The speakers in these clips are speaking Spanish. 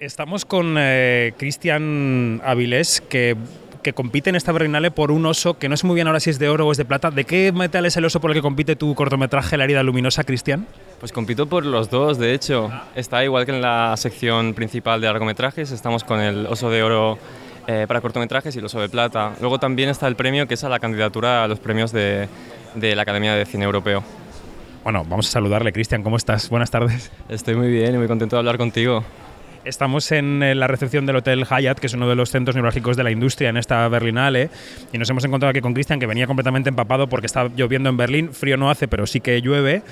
Estamos con eh, Cristian Avilés, que, que, compite en esta Berlinale por un oso que no sé muy bien ahora si es de oro o es de plata. ¿De qué metal es el oso por el que compite tu cortometraje La herida luminosa, Cristian? Pues compito por los dos, de hecho. Está igual que en la sección principal de largometrajes, estamos con el oso de oro eh, para cortometrajes y el oso de plata. Luego también está el premio que es a la candidatura a los premios de, de la Academia de Cine Europeo. Bueno, vamos a saludarle, Cristian. ¿Cómo estás? Buenas tardes. Estoy muy bien y muy contento de hablar contigo. Estamos en eh, la recepción del Hotel Hyatt, que es uno de los centros neurálgicos de la industria en esta Berlinale, y nos hemos encontrado aquí con Cristian, que venía completamente empapado porque está lloviendo en Berlín, frío no hace, pero sí que llueve,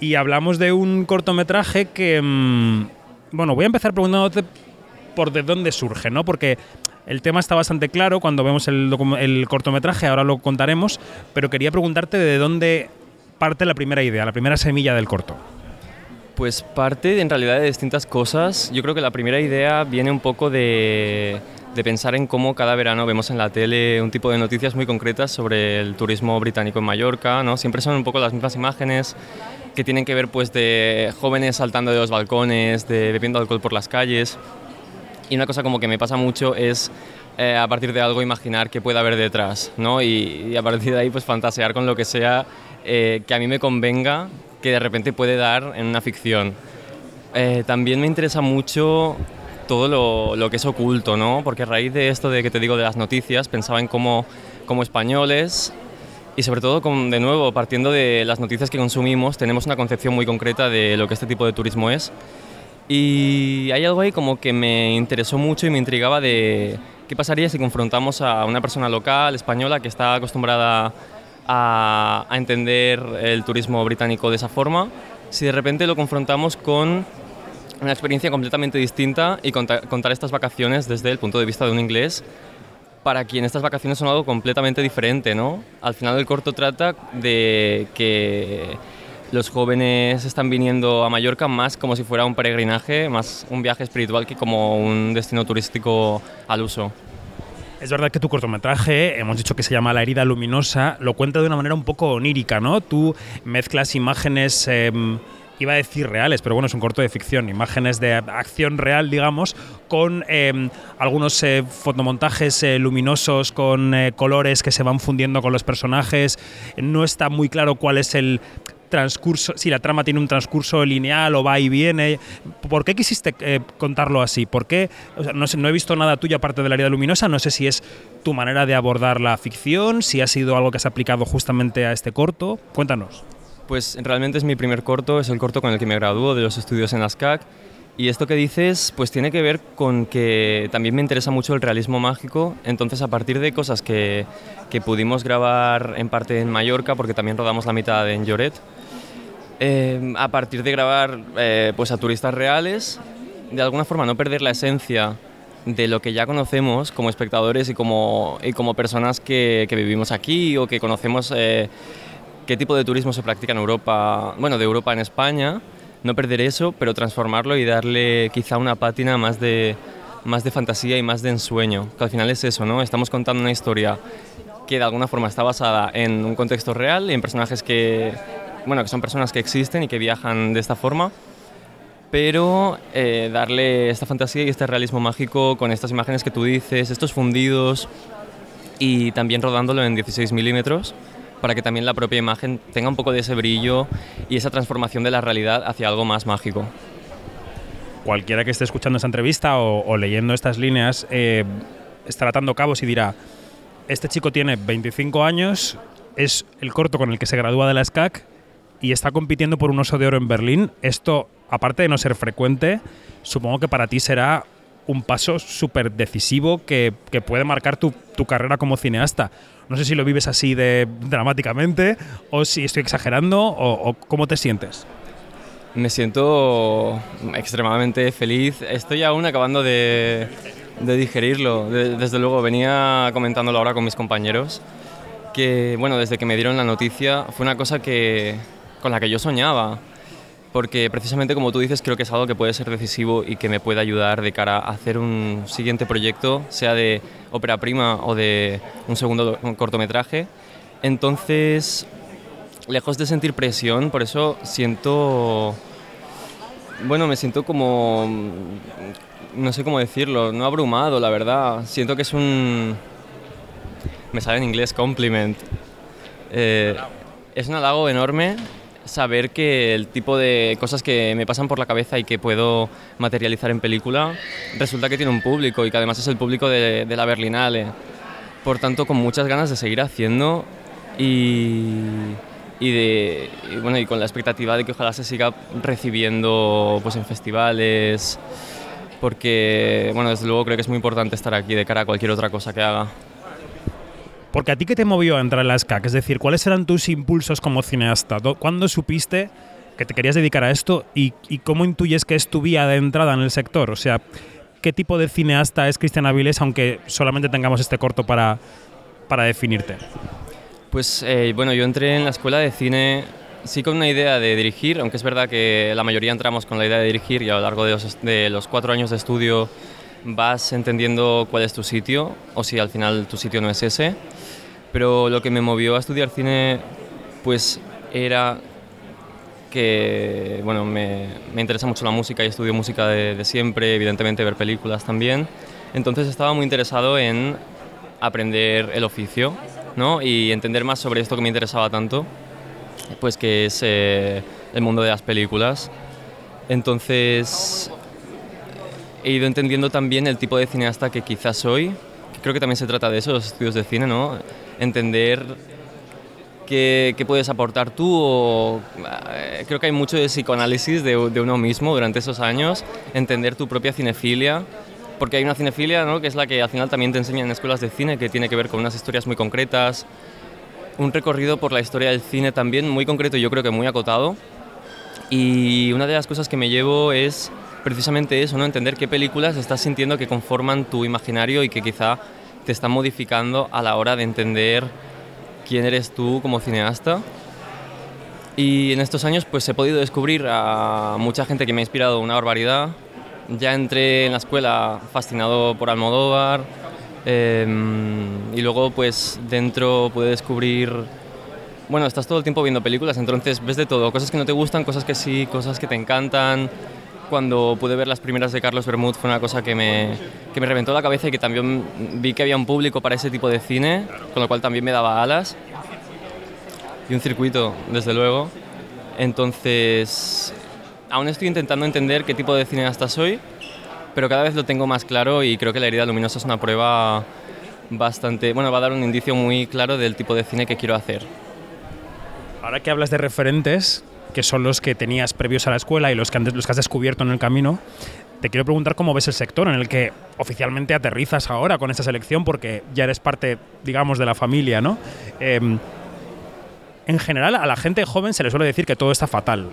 y hablamos de un cortometraje que, mmm, bueno, voy a empezar preguntándote por de dónde surge, ¿no? Porque el tema está bastante claro cuando vemos el, el cortometraje, ahora lo contaremos, pero quería preguntarte de dónde parte la primera idea, la primera semilla del corto. Pues parte en realidad de distintas cosas. Yo creo que la primera idea viene un poco de, de, pensar en cómo cada verano vemos en la tele un tipo de noticias muy concretas sobre el turismo británico en Mallorca. ¿no? Siempre son un poco las mismas imágenes que tienen que ver pues, de jóvenes saltando de los balcones, de bebiendo alcohol por las calles. Y una cosa como que me pasa mucho es eh, a partir de algo imaginar qué puede haber detrás, ¿no? Y, y, a partir de ahí pues fantasear con lo que sea eh, que a mí me convenga que de repente puede dar en una ficción. Eh, también me interesa mucho todo lo, que es oculto, ¿no? Porque a raíz de esto de que te digo de las noticias, pensaba en cómo, como españoles y sobre todo, con, de nuevo, partiendo de las noticias que consumimos, tenemos una concepción muy concreta de lo que este tipo de turismo es. Y hay algo ahí como que me interesó mucho y me intrigaba de qué pasaría si confrontamos a una persona local, española, que está acostumbrada a, a, entender el turismo británico de esa forma, si de repente lo confrontamos con una experiencia completamente distinta y contar, contar estas vacaciones desde el punto de vista de un inglés para quien estas vacaciones son algo completamente diferente, ¿no? Al final del corto trata de que los jóvenes están viniendo a Mallorca más como si fuera un peregrinaje, más un viaje espiritual que como un destino turístico al uso. Es verdad que tu cortometraje, hemos dicho que se llama La herida luminosa, lo cuenta de una manera un poco onírica, ¿no? Tú mezclas imágenes, eh, iba a decir reales, pero bueno, es un corto de ficción, imágenes de acción real, digamos, con eh, algunos eh, fotomontajes luminosos, con colores que se van fundiendo con los personajes. No está muy claro cuál es el transcurso, si la trama tiene un transcurso lineal o va y viene. ¿Por qué quisiste eh, contarlo así? ¿Por qué? O sea, no, sé, no he visto nada tuyo aparte de la herida luminosa, no sé si es tu manera de abordar la ficción, si ha sido algo que has aplicado justamente a este corto. Cuéntanos. Pues realmente es mi primer corto, es el corto con el que me graduó de los estudios en la SCAC. Y esto que dices, pues tiene que ver con que también me interesa mucho el realismo mágico. Entonces, a partir de cosas que, que pudimos grabar en parte en Mallorca, porque también rodamos la mitad en Lloret, eh, a partir de grabar eh, pues a turistas reales, de alguna forma no perder la esencia de lo que ya conocemos como espectadores y como, y como personas que, que vivimos aquí o que conocemos eh, qué tipo de turismo se practica en Europa, bueno, de Europa en España, no perder eso, pero transformarlo y darle quizá una pátina más de, más de fantasía y más de ensueño, que al final es eso, ¿no? Estamos contando una historia que de alguna forma está basada en un contexto real y en personajes que, bueno, que son personas que existen y que viajan de esta forma, pero eh, darle esta fantasía y este realismo mágico con estas imágenes que tú dices, estos fundidos y también rodándolo en 16 milímetros para que también la propia imagen tenga un poco de ese brillo y esa transformación de la realidad hacia algo más mágico. Cualquiera que esté escuchando esta entrevista o, o leyendo estas líneas eh, estará atando cabos y dirá, este chico tiene 25 años, es el corto con el que se gradúa de la SCAC y está compitiendo por un oso de oro en Berlín. Esto, aparte de no ser frecuente, supongo que para ti será un paso súper decisivo que, que, puede marcar tu, tu, carrera como cineasta. No sé si lo vives así de dramáticamente o si estoy exagerando o, cómo te sientes. Me siento extremadamente feliz. Estoy aún acabando de, de digerirlo. De, desde luego, venía comentándolo ahora con mis compañeros que, bueno, desde que me dieron la noticia fue una cosa que, con la que yo soñaba. Porque precisamente como tú dices, creo que es algo que puede ser decisivo y que me puede ayudar de cara a hacer un siguiente proyecto, sea de ópera prima o de un segundo un cortometraje. Entonces, lejos de sentir presión, por eso siento, bueno, me siento como no sé cómo decirlo, no abrumado, la verdad. Siento que es un... Me sale en inglés compliment. Eh, es un halago enorme saber que el tipo de cosas que me pasan por la cabeza y que puedo materializar en película resulta que tiene un público y que además es el público de, la Berlinale. Por tanto, con muchas ganas de seguir haciendo y, y de, bueno, y con la expectativa de que ojalá se siga recibiendo pues, en festivales, porque bueno, desde luego creo que es muy importante estar aquí de cara a cualquier otra cosa que haga. Porque a ti qué te movió a entrar en la SCAC, es decir, ¿cuáles eran tus impulsos como cineasta? ¿Cuándo supiste que te querías dedicar a esto y, cómo intuyes que es tu vía de entrada en el sector? O sea, ¿qué tipo de cineasta es Cristian Avilés, aunque solamente tengamos este corto para, para definirte? Pues eh, bueno, yo entré en la escuela de cine sí con una idea de dirigir, aunque es verdad que la mayoría entramos con la idea de dirigir y a lo largo de los, de los cuatro años de estudio vas entendiendo cuál es tu sitio o si al final tu sitio no es ese. Pero lo que me movió a estudiar cine pues era que bueno, me, me interesa mucho la música y estudio música de, siempre, evidentemente ver películas también. Entonces estaba muy interesado en aprender el oficio ¿no? y entender más sobre esto que me interesaba tanto, pues que es eh, el mundo de las películas. Entonces he ido entendiendo también el tipo de cineasta que quizás soy, creo que también se trata de eso, los estudios de cine, ¿no? Entender qué, qué puedes aportar tú o eh, creo que hay mucho de psicoanálisis de, de, uno mismo durante esos años, entender tu propia cinefilia, porque hay una cinefilia, ¿no? Que es la que al final también te enseñan en escuelas de cine, que tiene que ver con unas historias muy concretas, un recorrido por la historia del cine también muy concreto y yo creo que muy acotado. Y una de las cosas que me llevo es precisamente eso, ¿no? entender qué películas estás sintiendo que conforman tu imaginario y que quizá te están modificando a la hora de entender quién eres tú como cineasta. Y en estos años pues he podido descubrir a mucha gente que me ha inspirado una barbaridad. Ya entré en la escuela fascinado por Almodóvar em, y luego pues dentro pude descubrir bueno, estás todo el tiempo viendo películas, entonces ves de todo, cosas que no te gustan, cosas que sí, cosas que te encantan, cuando pude ver las primeras de Carlos Bermud fue una cosa que me, que me reventó la cabeza y que también vi que había un público para ese tipo de cine, con lo cual también me daba alas y un circuito, desde luego. Entonces, aún estoy intentando entender qué tipo de cineasta soy, pero cada vez lo tengo más claro y creo que La herida luminosa es una prueba bastante, bueno, va a dar un indicio muy claro del tipo de cine que quiero hacer. Ahora que hablas de referentes, que son los que tenías previos a la escuela y los que, los que has descubierto en el camino, te quiero preguntar cómo ves el sector en el que oficialmente aterrizas ahora con esta selección, porque ya eres parte, digamos, de la familia, ¿no? Em, en general, a la gente joven se le suele decir que todo está fatal.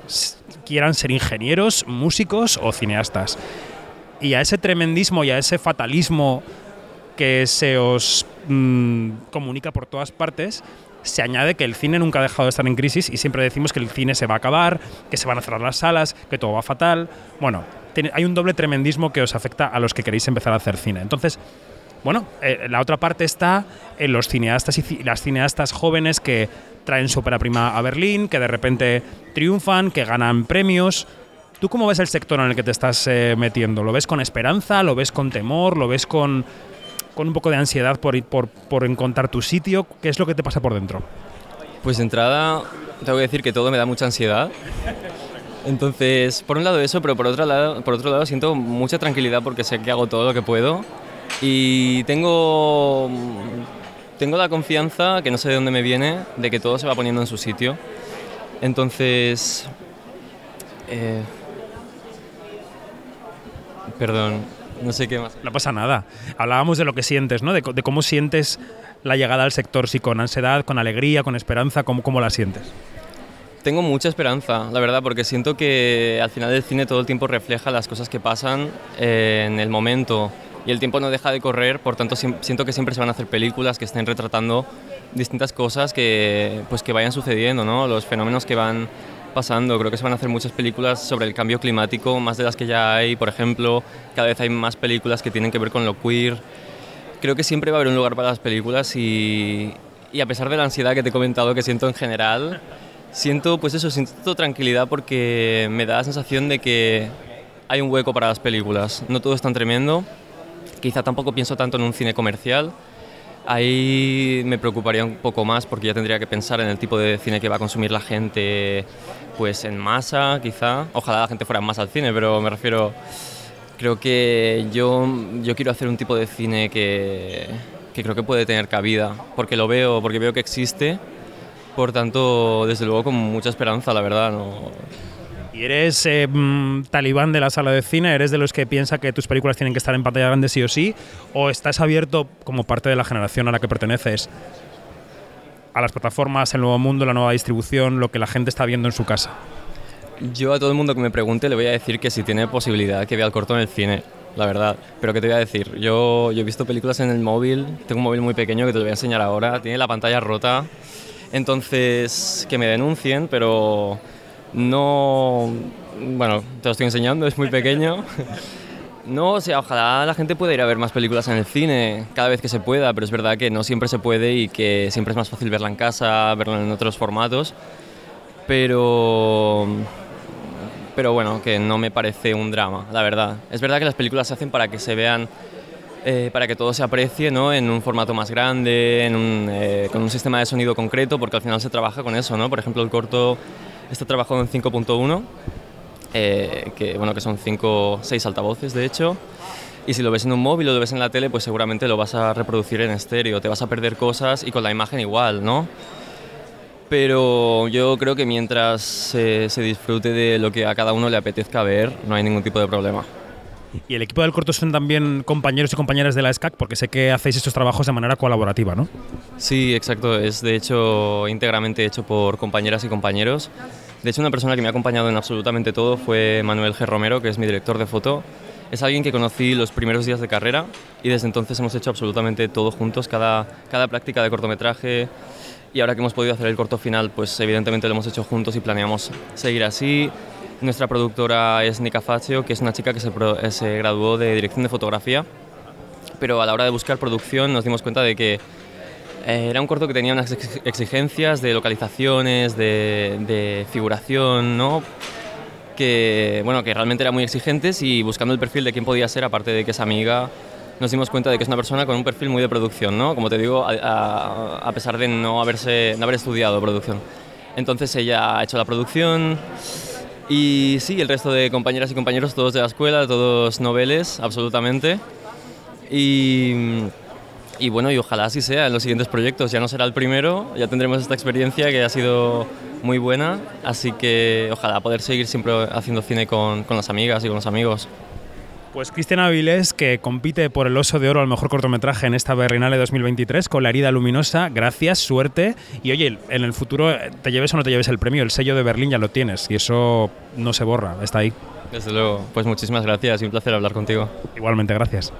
Quieran ser ingenieros, músicos o cineastas. Y a ese tremendismo y a ese fatalismo que se os mm, comunica por todas partes, se añade que el cine nunca ha dejado de estar en crisis y siempre decimos que el cine se va a acabar, que se van a cerrar las salas, que todo va fatal. Bueno, hay un doble tremendismo que os afecta a los que queréis empezar a hacer cine. Entonces, bueno, eh, la otra parte está en los cineastas y las cineastas jóvenes que traen su prima a Berlín, que de repente triunfan, que ganan premios. ¿Tú cómo ves el sector en el que te estás eh, metiendo? ¿Lo ves con esperanza? ¿Lo ves con temor? ¿Lo ves con con un poco de ansiedad por, por, por encontrar tu sitio. ¿Qué es lo que te pasa por dentro? Pues de entrada, tengo que decir que todo me da mucha ansiedad. Entonces, por un lado eso, pero por otro lado, por otro lado siento mucha tranquilidad porque sé que hago todo lo que puedo y tengo, tengo la confianza, que no sé de dónde me viene, de que todo se va poniendo en su sitio. Entonces, eh, perdón, no sé qué más. No pasa nada. Hablábamos de lo que sientes, ¿no? De, cómo sientes la llegada al sector, si con ansiedad, con alegría, con esperanza, ¿cómo, cómo la sientes? Tengo mucha esperanza, la verdad, porque siento que al final el cine todo el tiempo refleja las cosas que pasan eh, en el momento y el tiempo no deja de correr, por tanto siento que siempre se van a hacer películas que estén retratando distintas cosas que, pues, que vayan sucediendo, ¿no? los fenómenos que van pasando. Creo que se van a hacer muchas películas sobre el cambio climático, más de las que ya hay. Por ejemplo, cada vez hay más películas que tienen que ver con lo queer. Creo que siempre va a haber un lugar para las películas y, y a pesar de la ansiedad que te he comentado que siento en general, siento pues eso, siento tranquilidad porque me da la sensación de que hay un hueco para las películas. No todo es tan tremendo. Quizá tampoco pienso tanto en un cine comercial. Ahí me preocuparía un poco más porque ya tendría que pensar en el tipo de cine que va a consumir la gente pues en masa, quizá. Ojalá la gente fuera más al cine, pero me refiero creo que yo, yo quiero hacer un tipo de cine que, que creo que puede tener cabida, porque lo veo, porque veo que existe. Por tanto, desde luego con mucha esperanza, la verdad. No, ¿Y eres eh, mm, talibán de la sala de cine? ¿Eres de los que piensa que tus películas tienen que estar en pantalla grande sí o sí? ¿O estás abierto como parte de la generación a la que perteneces a las plataformas, el nuevo mundo, la nueva distribución, lo que la gente está viendo en su casa? Yo a todo el mundo que me pregunte le voy a decir que si tiene posibilidad que vea el corto en el cine, la verdad. Pero ¿qué te voy a decir? Yo, yo he visto películas en el móvil, tengo un móvil muy pequeño que te lo voy a enseñar ahora, tiene la pantalla rota, entonces que me denuncien, pero no, bueno, te lo estoy enseñando, es muy pequeño. No, o sea, ojalá la gente pueda ir a ver más películas en el cine cada vez que se pueda, pero es verdad que no siempre se puede y que siempre es más fácil verla en casa, verla en otros formatos. Pero pero bueno, que no me parece un drama, la verdad. Es verdad que las películas se hacen para que se vean, eh, para que todo se aprecie ¿no? en un formato más grande, en un, eh, con un sistema de sonido concreto, porque al final se trabaja con eso, ¿no? Por ejemplo, el corto Está trabajado en 5.1, eh, que, bueno, que son 5, 6 altavoces de hecho. Y si lo ves en un móvil o lo ves en la tele, pues seguramente lo vas a reproducir en estéreo, te vas a perder cosas y con la imagen igual, ¿no? Pero yo creo que mientras se disfrute de lo que a cada uno le apetezca ver, no hay ningún tipo de problema. Y el equipo del corto son también compañeros y compañeras de la SCAC, porque sé que hacéis estos trabajos de manera colaborativa, ¿no? Sí, exacto. Es de hecho íntegramente hecho por compañeras y compañeros. De hecho, una persona que me ha acompañado en absolutamente todo fue Manuel G. Romero, que es mi director de foto. Es alguien que conocí los primeros días de carrera y desde entonces hemos hecho absolutamente todo juntos, cada, cada práctica de cortometraje. Y ahora que hemos podido hacer el corto final, pues evidentemente lo hemos hecho juntos y planeamos seguir así. Nuestra productora es Nika Faccio, que es una chica que se, se, graduó de dirección de fotografía, pero a la hora de buscar producción nos dimos cuenta de que eh, era un corto que tenía unas exigencias de localizaciones, de, de, figuración, ¿no? que, bueno, que realmente eran muy exigentes y buscando el perfil de quién podía ser, aparte de que es amiga, nos dimos cuenta de que es una persona con un perfil muy de producción, ¿no? como te digo, a, a pesar de no, haberse, no haber estudiado producción. Entonces ella ha hecho la producción, y sí, el resto de compañeras y compañeros, todos de la escuela, todos noveles, absolutamente. Y, y, bueno, y ojalá así sea en los siguientes proyectos. Ya no será el primero, ya tendremos esta experiencia que ha sido muy buena, así que ojalá poder seguir siempre haciendo cine con, con las amigas y con los amigos. Pues Cristian Avilés, que compite por el Oso de Oro al mejor cortometraje en esta Berrinale 2023 con La herida luminosa. Gracias, suerte. Y oye, en el futuro, te lleves o no te lleves el premio, el sello de Berlín ya lo tienes y eso no se borra, está ahí. Desde luego. Pues muchísimas gracias y un placer hablar contigo. Igualmente, gracias.